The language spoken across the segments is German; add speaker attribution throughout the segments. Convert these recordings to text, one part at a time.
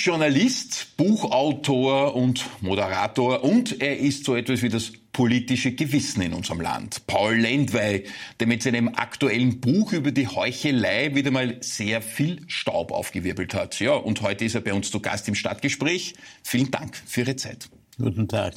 Speaker 1: Ist Journalist, Buchautor und Moderator und er ist so etwas wie das politische Gewissen in unserem Land. Paul Lendwey, der mit seinem aktuellen Buch über die Heuchelei wieder mal sehr viel Staub aufgewirbelt hat. Ja, und heute ist er bei uns zu Gast im Stadtgespräch. Vielen Dank für Ihre Zeit.
Speaker 2: Guten Tag.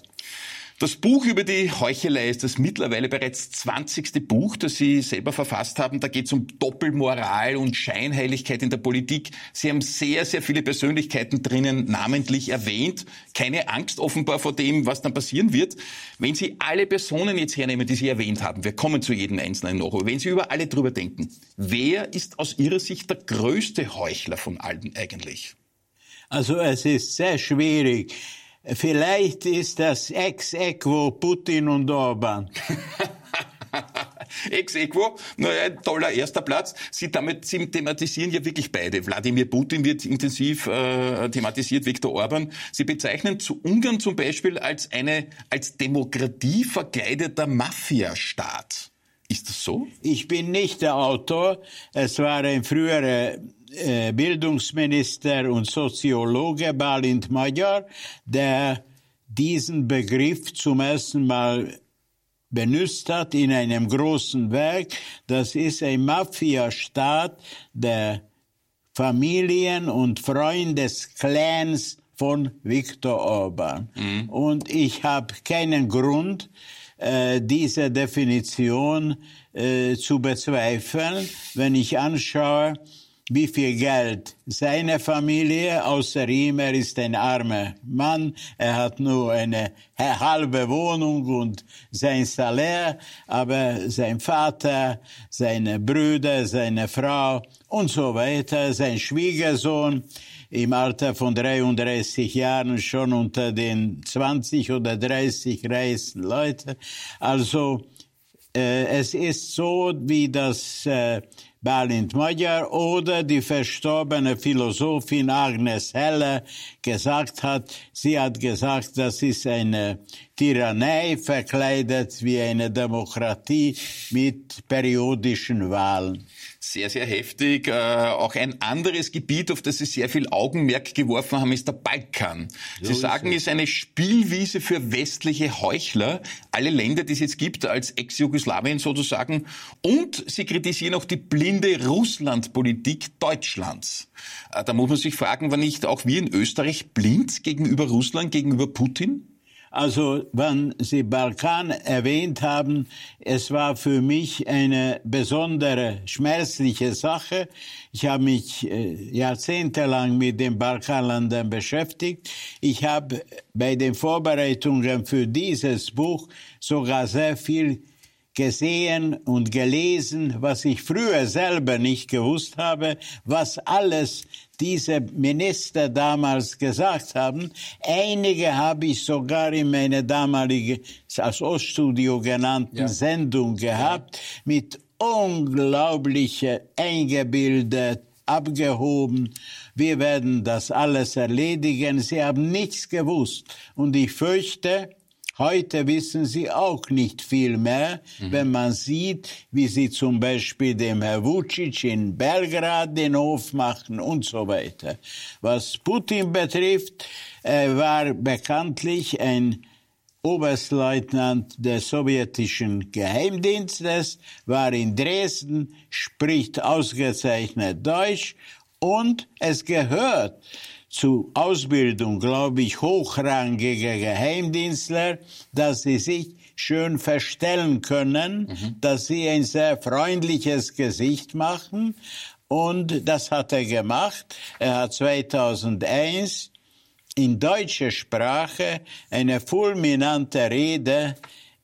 Speaker 1: Das Buch über die Heuchelei ist das mittlerweile bereits 20. Buch, das Sie selber verfasst haben. Da geht es um Doppelmoral und Scheinheiligkeit in der Politik. Sie haben sehr, sehr viele Persönlichkeiten drinnen namentlich erwähnt. Keine Angst offenbar vor dem, was dann passieren wird. Wenn Sie alle Personen jetzt hernehmen, die Sie erwähnt haben, wir kommen zu jedem Einzelnen noch, aber wenn Sie über alle drüber denken, wer ist aus Ihrer Sicht der größte Heuchler von allen eigentlich?
Speaker 2: Also es ist sehr schwierig Vielleicht ist das ex equo Putin und Orban.
Speaker 1: ex equo, naja, ein toller erster Platz. Sie, damit, Sie thematisieren ja wirklich beide. Wladimir Putin wird intensiv äh, thematisiert, Viktor Orban. Sie bezeichnen zu Ungarn zum Beispiel als eine als Demokratie verkleideter Mafiastaat. Ist das so?
Speaker 2: Ich bin nicht der Autor. Es war ein früherer Bildungsminister und Soziologe Balint Magyar, der diesen Begriff zum ersten Mal benutzt hat in einem großen Werk. Das ist ein Mafiastaat der Familien und Freundesclans von Viktor Orban. Mhm. Und ich habe keinen Grund, äh, diese Definition äh, zu bezweifeln, wenn ich anschaue, wie viel Geld? Seine Familie, außer ihm, er ist ein armer Mann, er hat nur eine halbe Wohnung und sein Salär, aber sein Vater, seine Brüder, seine Frau und so weiter, sein Schwiegersohn im Alter von 33 Jahren schon unter den 20 oder 30 reichsten Leuten. Also äh, es ist so, wie das äh, Balint Magyar oder die verstorbene Philosophin Agnes Heller gesagt hat. Sie hat gesagt, das ist eine Tyrannei verkleidet wie eine Demokratie mit periodischen Wahlen
Speaker 1: sehr, sehr heftig. Äh, auch ein anderes Gebiet, auf das Sie sehr viel Augenmerk geworfen haben, ist der Balkan. So Sie sagen, es ist eine Spielwiese für westliche Heuchler. Alle Länder, die es jetzt gibt, als Ex-Jugoslawien sozusagen. Und Sie kritisieren auch die blinde Russlandpolitik Deutschlands. Äh, da muss man sich fragen, war nicht auch wir in Österreich blind gegenüber Russland, gegenüber Putin?
Speaker 2: Also, wenn Sie Balkan erwähnt haben, es war für mich eine besondere schmerzliche Sache. Ich habe mich äh, jahrzehntelang mit den Balkanländern beschäftigt. Ich habe bei den Vorbereitungen für dieses Buch sogar sehr viel gesehen und gelesen, was ich früher selber nicht gewusst habe, was alles diese Minister damals gesagt haben. Einige habe ich sogar in meiner damaligen, als Oststudio genannten ja. Sendung gehabt, mit unglaublicher eingebildet, abgehoben. Wir werden das alles erledigen. Sie haben nichts gewusst. Und ich fürchte, Heute wissen sie auch nicht viel mehr, mhm. wenn man sieht, wie sie zum Beispiel dem Herr Vucic in Belgrad den Hof machen und so weiter. Was Putin betrifft, er war bekanntlich ein Oberstleutnant des sowjetischen Geheimdienstes, war in Dresden, spricht ausgezeichnet Deutsch und es gehört zu Ausbildung, glaube ich, hochrangiger Geheimdienstler, dass sie sich schön verstellen können, mhm. dass sie ein sehr freundliches Gesicht machen. Und das hat er gemacht. Er hat 2001 in deutscher Sprache eine fulminante Rede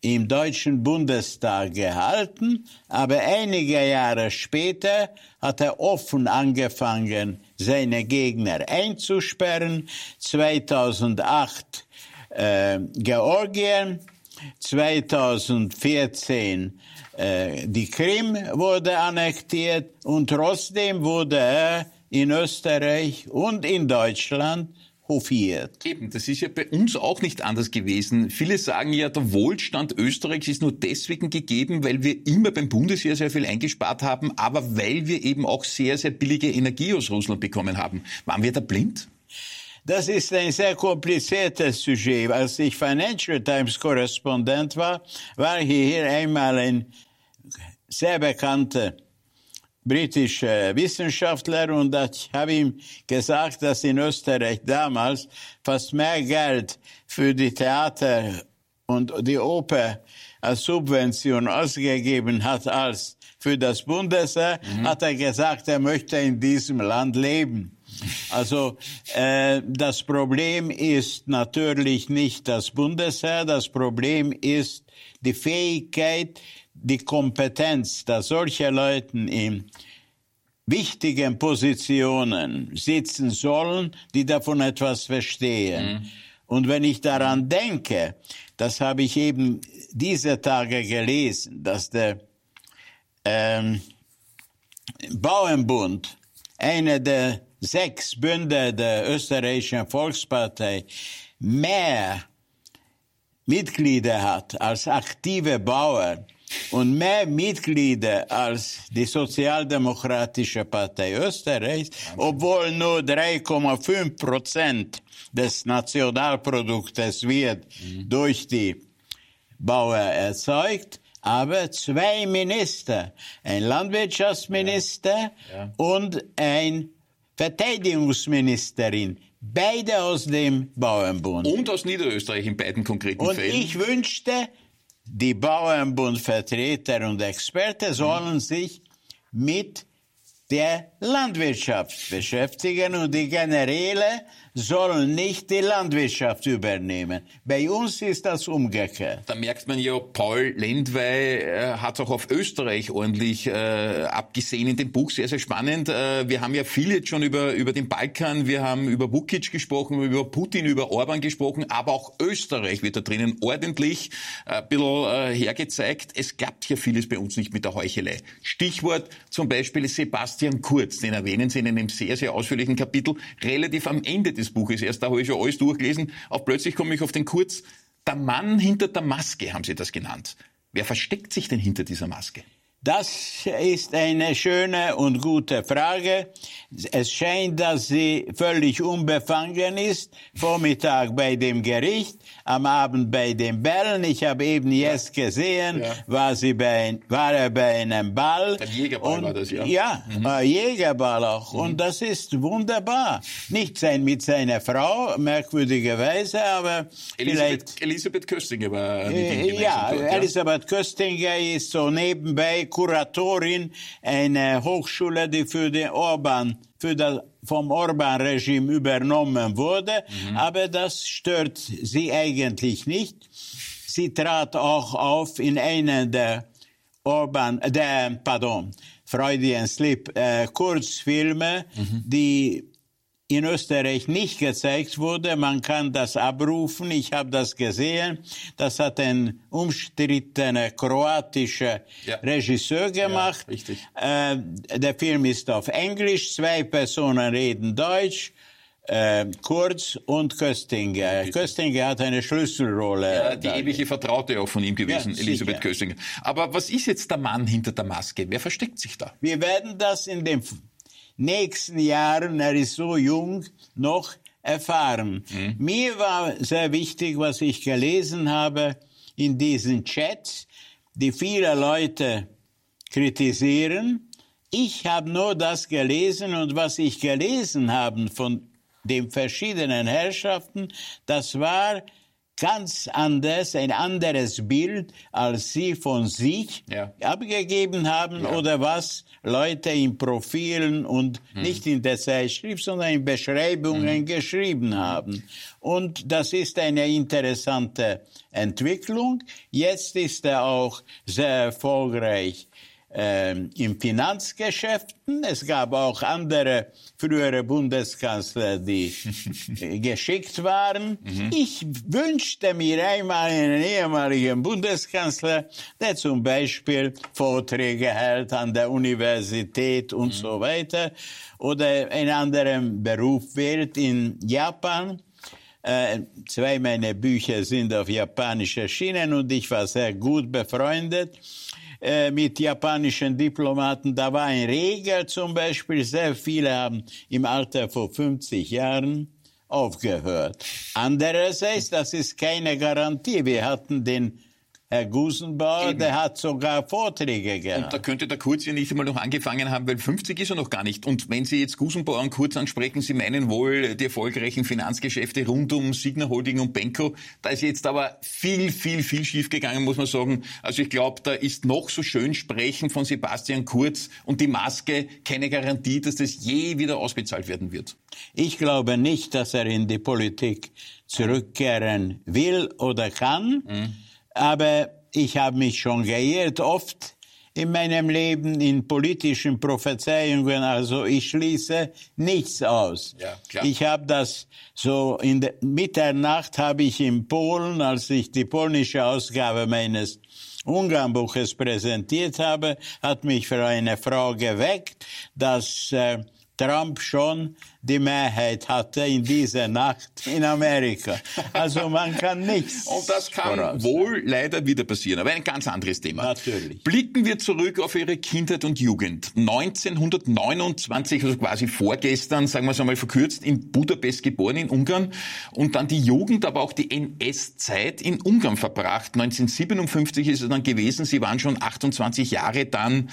Speaker 2: im Deutschen Bundestag gehalten, aber einige Jahre später hat er offen angefangen, seine Gegner einzusperren. 2008 äh, Georgien, 2014 äh, die Krim wurde annektiert und trotzdem wurde er in Österreich und in Deutschland hofiert.
Speaker 1: Eben, das ist ja bei uns auch nicht anders gewesen. Viele sagen ja, der Wohlstand Österreichs ist nur deswegen gegeben, weil wir immer beim Bundesheer sehr viel eingespart haben, aber weil wir eben auch sehr, sehr billige Energie aus Russland bekommen haben. Waren wir da blind?
Speaker 2: Das ist ein sehr kompliziertes Sujet. Als ich Financial Times Korrespondent war, war hier einmal ein sehr bekannter britischer Wissenschaftler und ich habe ihm gesagt, dass in Österreich damals fast mehr Geld für die Theater und die Oper als Subvention ausgegeben hat als für das Bundesheer, mhm. hat er gesagt, er möchte in diesem Land leben. Also äh, das Problem ist natürlich nicht das Bundesheer, das Problem ist die Fähigkeit, die Kompetenz, dass solche Leute in wichtigen Positionen sitzen sollen, die davon etwas verstehen. Mhm. Und wenn ich daran denke, das habe ich eben diese Tage gelesen, dass der ähm, Bauernbund, einer der sechs Bünde der österreichischen Volkspartei, mehr Mitglieder hat als aktive Bauern und mehr Mitglieder als die Sozialdemokratische Partei Österreichs, obwohl nur 3,5 Prozent des Nationalproduktes wird mhm. durch die Bauern erzeugt, aber zwei Minister, ein Landwirtschaftsminister ja. Ja. und ein Verteidigungsministerin, beide aus dem Bauernbund.
Speaker 1: Und aus Niederösterreich in beiden konkreten
Speaker 2: und
Speaker 1: Fällen.
Speaker 2: Und ich wünschte, die Bauernbundvertreter und Experten sollen mhm. sich mit der Landwirtschaft beschäftigen und die Generäle sollen nicht die Landwirtschaft übernehmen. Bei uns ist das umgekehrt.
Speaker 1: Da merkt man ja, Paul Lendwey äh, hat auch auf Österreich ordentlich äh, abgesehen in dem Buch. Sehr, sehr spannend. Äh, wir haben ja viel jetzt schon über, über den Balkan, wir haben über Vukic gesprochen, über Putin, über Orban gesprochen, aber auch Österreich wird da drinnen ordentlich äh, ein bisschen äh, hergezeigt. Es klappt hier vieles bei uns nicht mit der Heuchelei. Stichwort zum Beispiel Sebastian Kurz, den erwähnen Sie in einem sehr, sehr ausführlichen Kapitel, relativ am Ende des Buches. Erst da habe ich schon alles durchgelesen. Auch plötzlich komme ich auf den Kurz. Der Mann hinter der Maske haben Sie das genannt. Wer versteckt sich denn hinter dieser Maske?
Speaker 2: Das ist eine schöne und gute Frage. Es scheint, dass sie völlig unbefangen ist. Vormittag bei dem Gericht, am Abend bei den Bällen. Ich habe eben ja. jetzt gesehen, ja. war, sie bei, war er bei einem Ball.
Speaker 1: Ein Jägerball und, war das, ja?
Speaker 2: Ja, mhm. äh, Jägerball auch. Mhm. Und das ist wunderbar. Nicht sein mit seiner Frau, merkwürdigerweise, aber
Speaker 1: Elisabeth, vielleicht... Elisabeth Köstinger war mit
Speaker 2: äh, Ja, ja, Elisabeth Köstinger ist so nebenbei Kuratorin einer Hochschule, die für den Orban, für das vom Orban-Regime übernommen wurde, mhm. aber das stört sie eigentlich nicht. Sie trat auch auf in einer der Orban, der, pardon, Freudian Slip, äh, Kurzfilme, mhm. die in Österreich nicht gezeigt wurde. Man kann das abrufen. Ich habe das gesehen. Das hat ein umstrittener kroatischer ja. Regisseur gemacht. Ja, richtig. Äh, der Film ist auf Englisch. Zwei Personen reden Deutsch. Äh, Kurz und Köstinger. Köstinger hat eine Schlüsselrolle.
Speaker 1: Ja, die ewige Vertraute auch von ihm gewesen, ja, Elisabeth Köstinger. Aber was ist jetzt der Mann hinter der Maske? Wer versteckt sich da?
Speaker 2: Wir werden das in dem nächsten Jahren, er ist so jung, noch erfahren. Mhm. Mir war sehr wichtig, was ich gelesen habe in diesen Chats, die viele Leute kritisieren. Ich habe nur das gelesen und was ich gelesen habe von den verschiedenen Herrschaften, das war ganz anders, ein anderes Bild, als sie von sich ja. abgegeben haben ja. oder was Leute in Profilen und mhm. nicht in der Zeitschrift, sondern in Beschreibungen mhm. geschrieben haben. Und das ist eine interessante Entwicklung. Jetzt ist er auch sehr erfolgreich äh, in Finanzgeschäften. Es gab auch andere frühere Bundeskanzler, die geschickt waren. Mhm. Ich wünschte mir einmal einen ehemaligen Bundeskanzler, der zum Beispiel Vorträge hält an der Universität und mhm. so weiter oder einen anderen Beruf wählt in Japan. Äh, zwei meiner Bücher sind auf Japanisch erschienen und ich war sehr gut befreundet äh, mit japanischen Diplomaten. Da war ein Regel zum Beispiel, sehr viele haben im Alter vor 50 Jahren aufgehört. Andererseits, das ist keine Garantie. Wir hatten den Herr Gusenbauer, Eben. der hat sogar Vorträge gehabt.
Speaker 1: Und da könnte der Kurz ja nicht einmal noch angefangen haben, weil 50 ist er noch gar nicht. Und wenn Sie jetzt Gusenbauer und Kurz ansprechen, Sie meinen wohl die erfolgreichen Finanzgeschäfte rund um Signa Holding und Benko. Da ist jetzt aber viel, viel, viel schiefgegangen, muss man sagen. Also ich glaube, da ist noch so schön sprechen von Sebastian Kurz und die Maske keine Garantie, dass das je wieder ausbezahlt werden wird.
Speaker 2: Ich glaube nicht, dass er in die Politik zurückkehren will oder kann. Mhm aber ich habe mich schon geirrt oft in meinem Leben in politischen Prophezeiungen, also ich schließe nichts aus. Ja, ich habe das so in der Mitternacht habe ich in Polen, als ich die polnische Ausgabe meines Ungarnbuches präsentiert habe, hat mich für eine Frau geweckt, dass äh, Trump schon die Mehrheit hatte in dieser Nacht in Amerika. Also man kann nichts.
Speaker 1: Und das kann voraus. wohl leider wieder passieren, aber ein ganz anderes Thema.
Speaker 2: Natürlich.
Speaker 1: Blicken wir zurück auf Ihre Kindheit und Jugend. 1929, also quasi vorgestern, sagen wir es einmal verkürzt, in Budapest geboren in Ungarn und dann die Jugend, aber auch die NS-Zeit in Ungarn verbracht. 1957 ist es dann gewesen. Sie waren schon 28 Jahre dann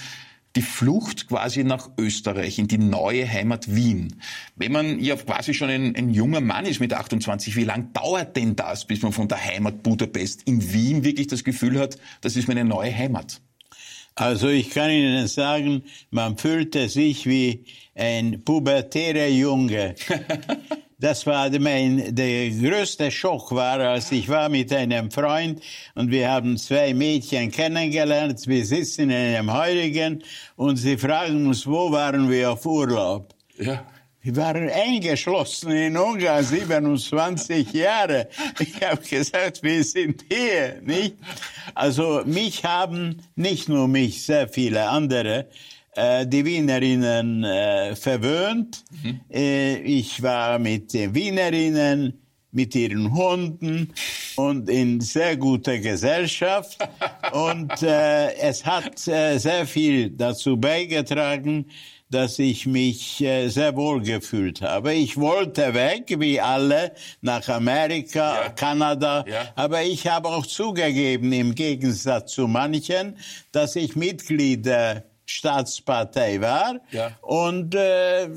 Speaker 1: die Flucht quasi nach Österreich, in die neue Heimat Wien. Wenn man ja quasi schon ein, ein junger Mann ist mit 28, wie lang dauert denn das, bis man von der Heimat Budapest in Wien wirklich das Gefühl hat, das ist meine neue Heimat?
Speaker 2: Also ich kann Ihnen sagen, man fühlte sich wie ein pubertärer Junge. Das war mein, der größte Schock war, als ich war mit einem Freund und wir haben zwei Mädchen kennengelernt. Wir sitzen in einem Heiligen und sie fragen uns, wo waren wir auf Urlaub? Ja. Wir waren eingeschlossen in Ungarn, 27 Jahre. Ich habe gesagt, wir sind hier, nicht? Also mich haben nicht nur mich, sehr viele andere die Wienerinnen äh, verwöhnt. Mhm. Äh, ich war mit den Wienerinnen, mit ihren Hunden und in sehr guter Gesellschaft. und äh, es hat äh, sehr viel dazu beigetragen, dass ich mich äh, sehr wohl gefühlt habe. Ich wollte weg, wie alle, nach Amerika, ja. Kanada, ja. aber ich habe auch zugegeben, im Gegensatz zu manchen, dass ich Mitglied der Staatspartei war. Ja. Und äh,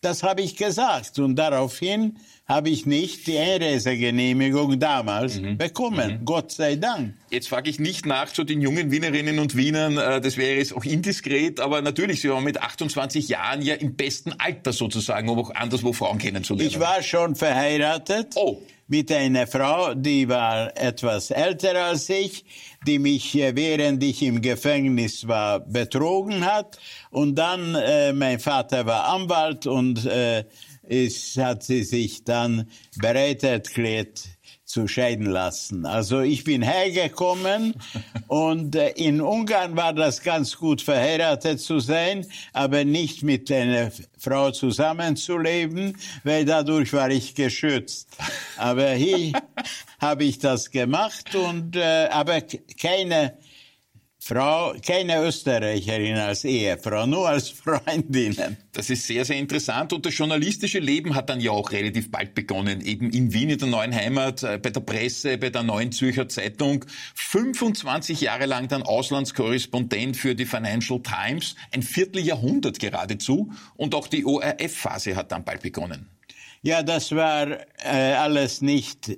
Speaker 2: das habe ich gesagt. Und daraufhin habe ich nicht die Einreisegenehmigung damals mhm. bekommen. Mhm. Gott sei Dank.
Speaker 1: Jetzt frage ich nicht nach zu den jungen Wienerinnen und Wienern, äh, das wäre jetzt auch indiskret, aber natürlich, Sie waren mit 28 Jahren ja im besten Alter sozusagen, um auch anderswo Frauen kennenzulernen.
Speaker 2: Ich war schon verheiratet. Oh mit einer Frau, die war etwas älter als ich, die mich, äh, während ich im Gefängnis war, betrogen hat. Und dann, äh, mein Vater war Anwalt und äh, es hat sie sich dann bereit erklärt, zu scheiden lassen. Also ich bin hergekommen und äh, in Ungarn war das ganz gut verheiratet zu sein, aber nicht mit einer Frau zusammenzuleben, weil dadurch war ich geschützt. Aber hier habe ich das gemacht und äh, aber keine Frau, keine Österreicherin als Ehefrau, nur als Freundinnen.
Speaker 1: Das ist sehr, sehr interessant. Und das journalistische Leben hat dann ja auch relativ bald begonnen. Eben in Wien, in der neuen Heimat, äh, bei der Presse, bei der Neuen Zürcher Zeitung. 25 Jahre lang dann Auslandskorrespondent für die Financial Times. Ein Vierteljahrhundert geradezu. Und auch die ORF-Phase hat dann bald begonnen.
Speaker 2: Ja, das war äh, alles nicht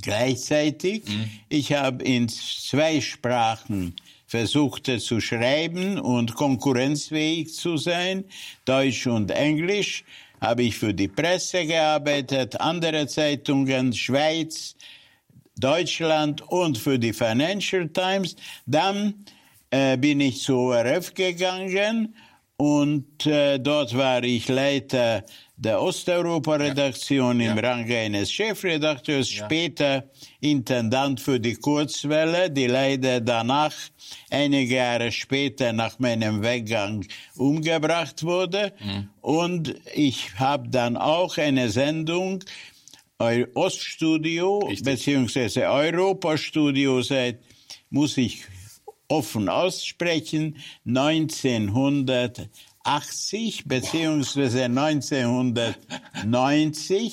Speaker 2: gleichzeitig. Mhm. Ich habe in zwei Sprachen versuchte zu schreiben und konkurrenzfähig zu sein. Deutsch und Englisch habe ich für die Presse gearbeitet, andere Zeitungen, Schweiz, Deutschland und für die Financial Times. Dann äh, bin ich zu ORF gegangen und äh, dort war ich Leiter der Osteuropa-Redaktion ja. im ja. Rang eines Chefredakteurs, ja. später Intendant für die Kurzwelle, die leider danach einige Jahre später nach meinem Weggang umgebracht wurde. Mhm. Und ich habe dann auch eine Sendung Oststudio Richtig. beziehungsweise Europastudio seit, muss ich offen aussprechen, 1980 beziehungsweise 1990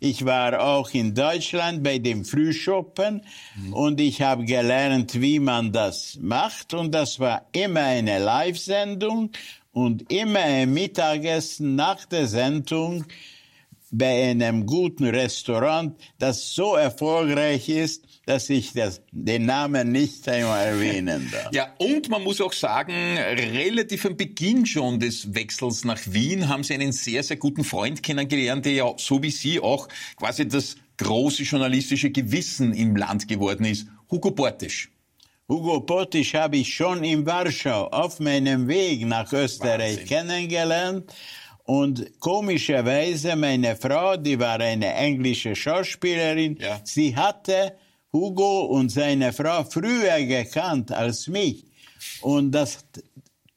Speaker 2: Ich war auch in Deutschland bei dem Frühschoppen und ich habe gelernt, wie man das macht. Und das war immer eine Live-Sendung und immer ein Mittagessen nach der Sendung bei einem guten Restaurant, das so erfolgreich ist, dass ich das, den Namen nicht einmal erwähnen darf.
Speaker 1: Ja, und man muss auch sagen, relativ am Beginn schon des Wechsels nach Wien haben Sie einen sehr, sehr guten Freund kennengelernt, der ja so wie Sie auch quasi das große journalistische Gewissen im Land geworden ist, Hugo Portisch.
Speaker 2: Hugo Portisch habe ich schon in Warschau auf meinem Weg nach Österreich Wahnsinn. kennengelernt. Und komischerweise meine Frau, die war eine englische Schauspielerin, ja. sie hatte Hugo und seine Frau früher gekannt als mich. Und das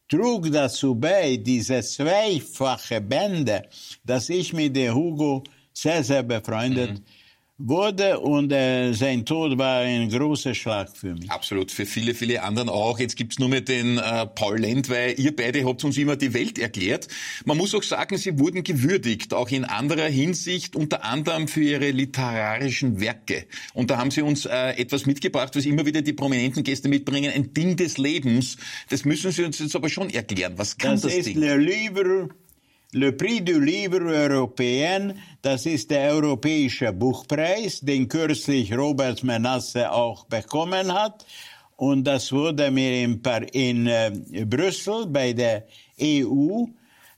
Speaker 2: trug dazu bei, diese zweifache Bände, dass ich mit der Hugo sehr, sehr befreundet mhm wurde und äh, sein Tod war ein großer Schlag für mich.
Speaker 1: Absolut, für viele, viele anderen auch. Jetzt gibt's nur mehr den äh, Paul weil ihr beide habt uns immer die Welt erklärt. Man muss auch sagen, sie wurden gewürdigt, auch in anderer Hinsicht, unter anderem für ihre literarischen Werke. Und da haben sie uns äh, etwas mitgebracht, was immer wieder die prominenten Gäste mitbringen, ein Ding des Lebens. Das müssen Sie uns jetzt aber schon erklären. Was kann das, das
Speaker 2: ist
Speaker 1: Ding?
Speaker 2: Le Livre Le Prix du Livre Européen, das ist der europäische Buchpreis, den kürzlich Robert Menasse auch bekommen hat. Und das wurde mir in, in äh, Brüssel bei der EU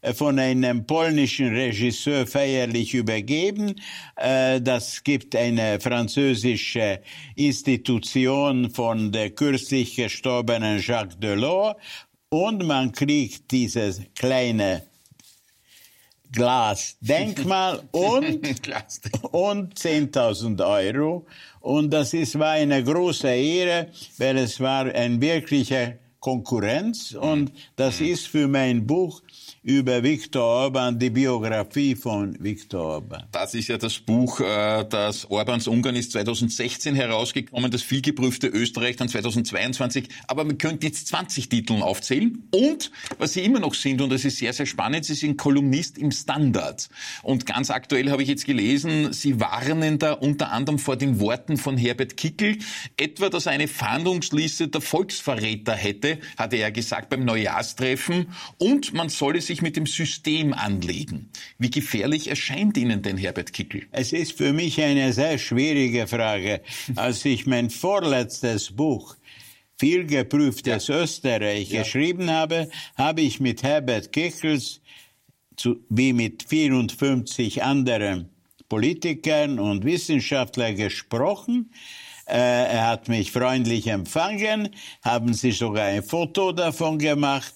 Speaker 2: äh, von einem polnischen Regisseur feierlich übergeben. Äh, das gibt eine französische Institution von der kürzlich gestorbenen Jacques Delors und man kriegt dieses kleine Glasdenkmal und, und 10.000 Euro. Und das ist, war eine große Ehre, weil es war ein wirklicher Konkurrenz. Und das mhm. ist für mein Buch über Viktor Orban, die Biografie von Viktor Orban.
Speaker 1: Das ist ja das Buch, äh, das Orbans Ungarn ist 2016 herausgekommen, das vielgeprüfte Österreich dann 2022. Aber man könnte jetzt 20 Titeln aufzählen. Und was sie immer noch sind, und das ist sehr, sehr spannend, sie sind Kolumnist im Standard. Und ganz aktuell habe ich jetzt gelesen, sie warnen da unter anderem vor den Worten von Herbert Kickel, etwa, dass er eine Fahndungsliste der Volksverräter hätte, hatte er gesagt beim Neujahrstreffen. Und man solle sich sich mit dem System anlegen. Wie gefährlich erscheint Ihnen denn Herbert Kickel?
Speaker 2: Es ist für mich eine sehr schwierige Frage. Als ich mein vorletztes Buch viel geprüftes ja. Österreich ja. geschrieben habe, habe ich mit Herbert Kickels zu, wie mit 54 anderen Politikern und Wissenschaftlern gesprochen. Äh, er hat mich freundlich empfangen, haben sie sogar ein Foto davon gemacht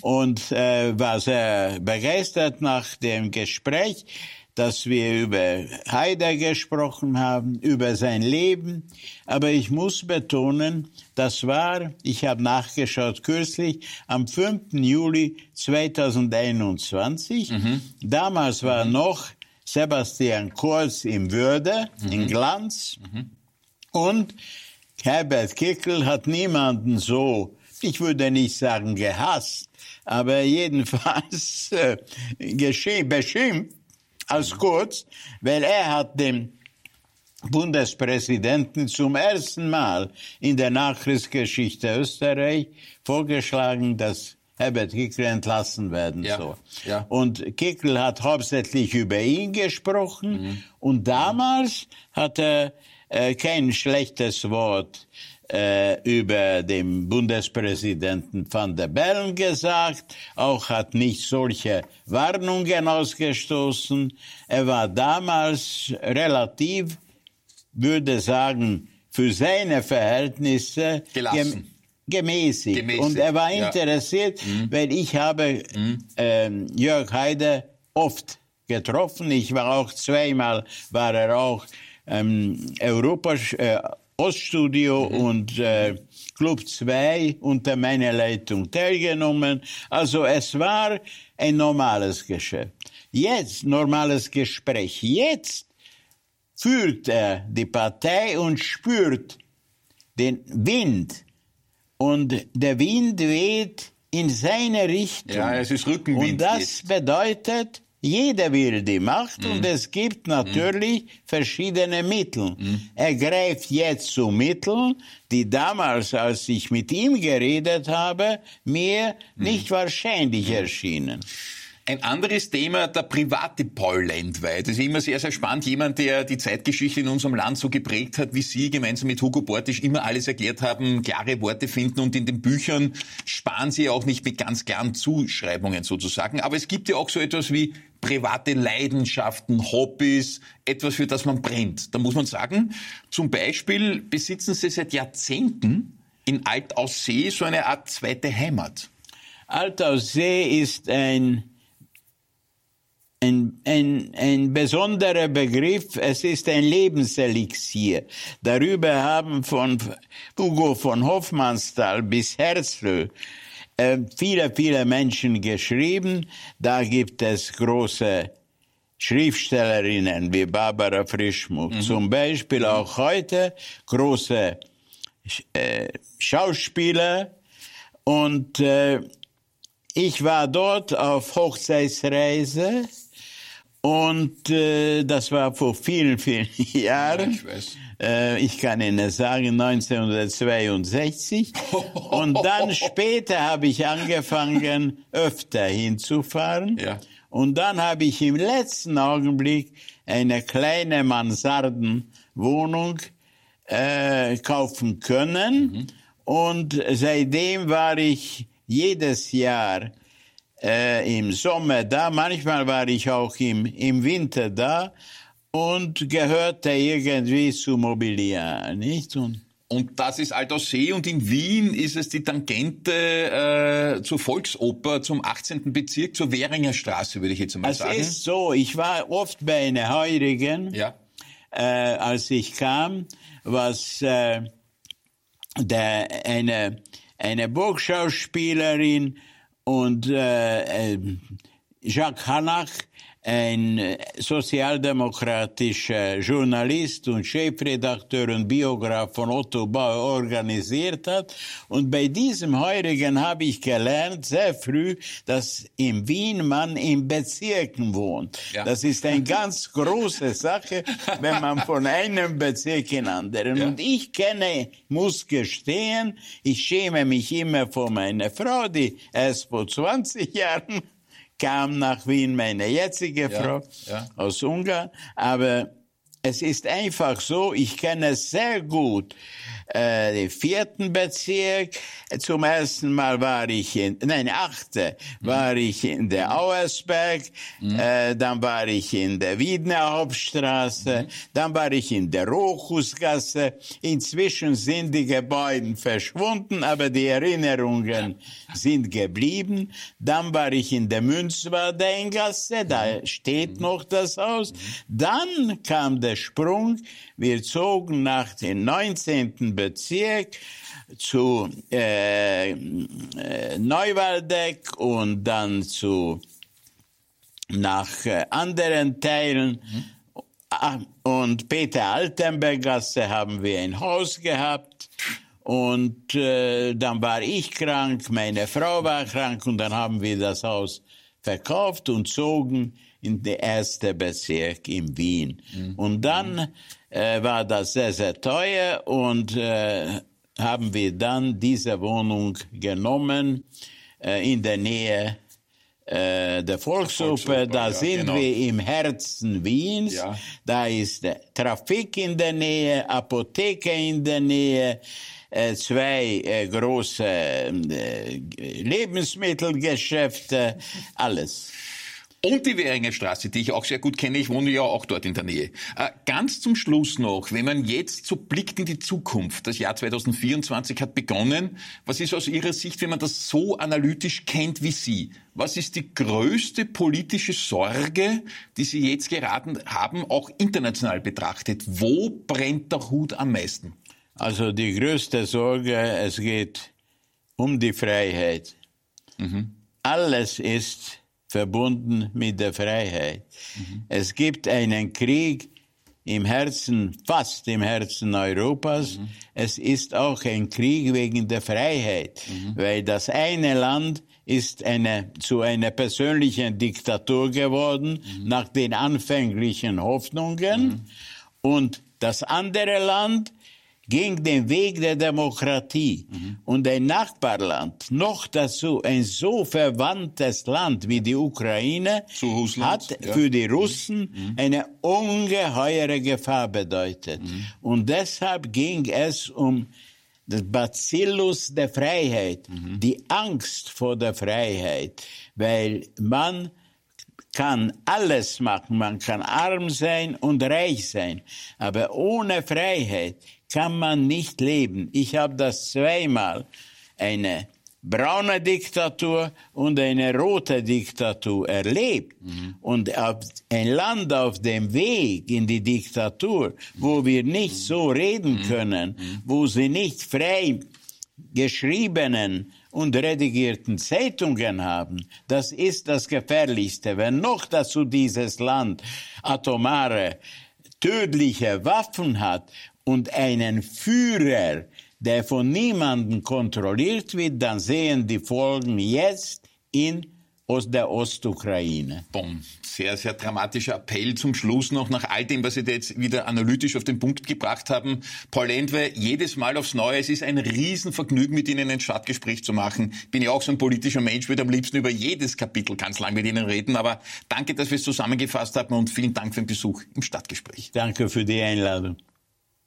Speaker 2: und äh, war sehr begeistert nach dem Gespräch, dass wir über Haider gesprochen haben, über sein Leben. Aber ich muss betonen, das war, ich habe nachgeschaut kürzlich, am 5. Juli 2021. Mhm. Damals war mhm. noch Sebastian Kurz im Würde, mhm. in Glanz. Mhm. Und Herbert Kickel hat niemanden so, ich würde nicht sagen gehasst, aber jedenfalls äh, beschimpft als Kurz, weil er hat dem Bundespräsidenten zum ersten Mal in der Nachkriegsgeschichte Österreich vorgeschlagen, dass Herbert Kickl entlassen werden ja, soll. Ja. Und Kickl hat hauptsächlich über ihn gesprochen mhm. und damals hat er äh, kein schlechtes Wort äh, über den Bundespräsidenten van der Bellen gesagt, auch hat nicht solche Warnungen ausgestoßen. Er war damals relativ, würde sagen, für seine Verhältnisse
Speaker 1: gelassen.
Speaker 2: Gemäßig. gemäßig. Und er war interessiert, ja. mhm. weil ich habe mhm. äh, Jörg Haider oft getroffen. Ich war auch zweimal, war er auch ähm, Europa äh, Oststudio mhm. und äh, Club 2 unter meiner Leitung teilgenommen. Also es war ein normales Geschäft. Jetzt, normales Gespräch. Jetzt führt er die Partei und spürt den Wind. Und der Wind weht in seine Richtung.
Speaker 1: Ja, es ist Rückenwind.
Speaker 2: Und das jetzt. bedeutet, Jeder will die Macht mhm. und es gibt natürlich mhm. verschiedene Mittel. Mhm. Er greift jetzt zu Mitteln, die damals, als ich mit ihm geredet habe, mir mhm. nicht wahrscheinlich mhm. erschienen.
Speaker 1: Ein anderes Thema, der private Paul Lendwey. Das ist immer sehr, sehr spannend. Jemand, der die Zeitgeschichte in unserem Land so geprägt hat, wie Sie gemeinsam mit Hugo Bortisch immer alles erklärt haben, klare Worte finden und in den Büchern sparen Sie auch nicht mit ganz klaren Zuschreibungen sozusagen. Aber es gibt ja auch so etwas wie private Leidenschaften, Hobbys, etwas, für das man brennt. Da muss man sagen, zum Beispiel besitzen Sie seit Jahrzehnten in Altaussee so eine Art zweite Heimat.
Speaker 2: Altaussee ist ein ein, ein, ein besonderer Begriff, es ist ein Lebenselixier. Darüber haben von Hugo von Hofmannsthal bis Herzl äh, viele, viele Menschen geschrieben. Da gibt es große Schriftstellerinnen wie Barbara Frischmuth. Mhm. Zum Beispiel auch heute große äh, Schauspieler. Und äh, ich war dort auf Hochzeitsreise und äh, das war vor vielen, vielen Jahren. ich weiß. Äh, ich kann Ihnen sagen, 1962. Und dann später habe ich angefangen, öfter hinzufahren. Ja. Und dann habe ich im letzten Augenblick eine kleine Mansardenwohnung äh, kaufen können. Mhm. Und seitdem war ich jedes Jahr äh, im Sommer da, manchmal war ich auch im, im Winter da und gehörte irgendwie zu Mobiliar, nicht? Und,
Speaker 1: und das ist Altaussee und in Wien ist es die Tangente äh, zur Volksoper, zum 18. Bezirk, zur Währinger Straße, würde ich jetzt mal
Speaker 2: es
Speaker 1: sagen.
Speaker 2: Es ist so, ich war oft bei einer Heurigen, ja. äh, als ich kam, was äh, der, eine, eine Burgschauspielerin und äh, äh, Jacques Hanach, ein sozialdemokratischer Journalist und Chefredakteur und Biograf von Otto Bauer organisiert hat. Und bei diesem Heurigen habe ich gelernt, sehr früh, dass in Wien man in Bezirken wohnt. Ja. Das ist eine ganz große Sache, wenn man von einem Bezirk in anderen. Ja. Und ich kenne, muss gestehen, ich schäme mich immer vor meiner Frau, die erst vor 20 Jahren kam nach Wien meine jetzige Frau ja. aus Ungarn, aber es ist einfach so, ich kenne es sehr gut, äh, den vierten Bezirk. Zum ersten Mal war ich in, nein, achte, war mhm. ich in der Auersberg, mhm. äh, dann war ich in der Wiedner Hauptstraße, mhm. dann war ich in der Rochusgasse. Inzwischen sind die Gebäude verschwunden, aber die Erinnerungen sind geblieben. Dann war ich in der Münzwardengasse, da mhm. steht mhm. noch das Haus. Mhm. Dann kam der Sprung, wir zogen nach dem 19. Bezirk zu äh, äh, Neuwaldeck und dann zu nach äh, anderen Teilen. Mhm. Und Peter Altenbergasse haben wir ein Haus gehabt. Und äh, dann war ich krank, meine Frau war krank und dann haben wir das Haus verkauft und zogen in den ersten Bezirk in Wien. Mhm. Und dann äh, war das sehr, sehr teuer und äh, haben wir dann diese Wohnung genommen äh, in der Nähe äh, der Volksoper. Da ja, sind genau. wir im Herzen Wiens. Ja. Da ist Trafik in der Nähe, Apotheke in der Nähe. Äh, zwei äh, große Lebensmittelgeschäfte, alles.
Speaker 1: Und die Währinger Straße, die ich auch sehr gut kenne, ich wohne ja auch dort in der Nähe. Äh, ganz zum Schluss noch, wenn man jetzt so blickt in die Zukunft, das Jahr 2024 hat begonnen, was ist aus Ihrer Sicht, wenn man das so analytisch kennt wie Sie, was ist die größte politische Sorge, die Sie jetzt geraten haben, auch international betrachtet? Wo brennt der Hut am meisten?
Speaker 2: Also die größte Sorge, es geht um die Freiheit. Mhm. Alles ist verbunden mit der Freiheit. Mhm. Es gibt einen Krieg im Herzen, fast im Herzen Europas. Mhm. Es ist auch ein Krieg wegen der Freiheit, mhm. weil das eine Land ist eine, zu einer persönlichen Diktatur geworden, mhm. nach den anfänglichen Hoffnungen. Mhm. Und das andere Land ging den Weg der Demokratie. Mhm. Und ein Nachbarland, noch dazu ein so verwandtes Land wie die Ukraine, hat ja. für die Russen mhm. eine ungeheure Gefahr bedeutet. Mhm. Und deshalb ging es um das Bacillus der Freiheit, mhm. die Angst vor der Freiheit, weil man kann alles machen, man kann arm sein und reich sein, aber ohne Freiheit kann man nicht leben. Ich habe das zweimal, eine braune Diktatur und eine rote Diktatur erlebt. Mhm. Und ein Land auf dem Weg in die Diktatur, wo wir nicht so reden mhm. können, mhm. wo sie nicht frei geschriebenen und redigierten Zeitungen haben, das ist das Gefährlichste. Wenn noch dazu dieses Land atomare, tödliche Waffen hat und einen Führer, der von niemandem kontrolliert wird, dann sehen die Folgen jetzt in aus der Ostukraine.
Speaker 1: Boom. Sehr, sehr dramatischer Appell zum Schluss noch nach all dem, was Sie da jetzt wieder analytisch auf den Punkt gebracht haben. Paul Endwe, jedes Mal aufs Neue, es ist ein Riesenvergnügen, mit Ihnen ein Stadtgespräch zu machen. Bin ja auch so ein politischer Mensch, würde am liebsten über jedes Kapitel ganz lang mit Ihnen reden, aber danke, dass wir es zusammengefasst haben und vielen Dank für den Besuch im Stadtgespräch.
Speaker 2: Danke für die Einladung.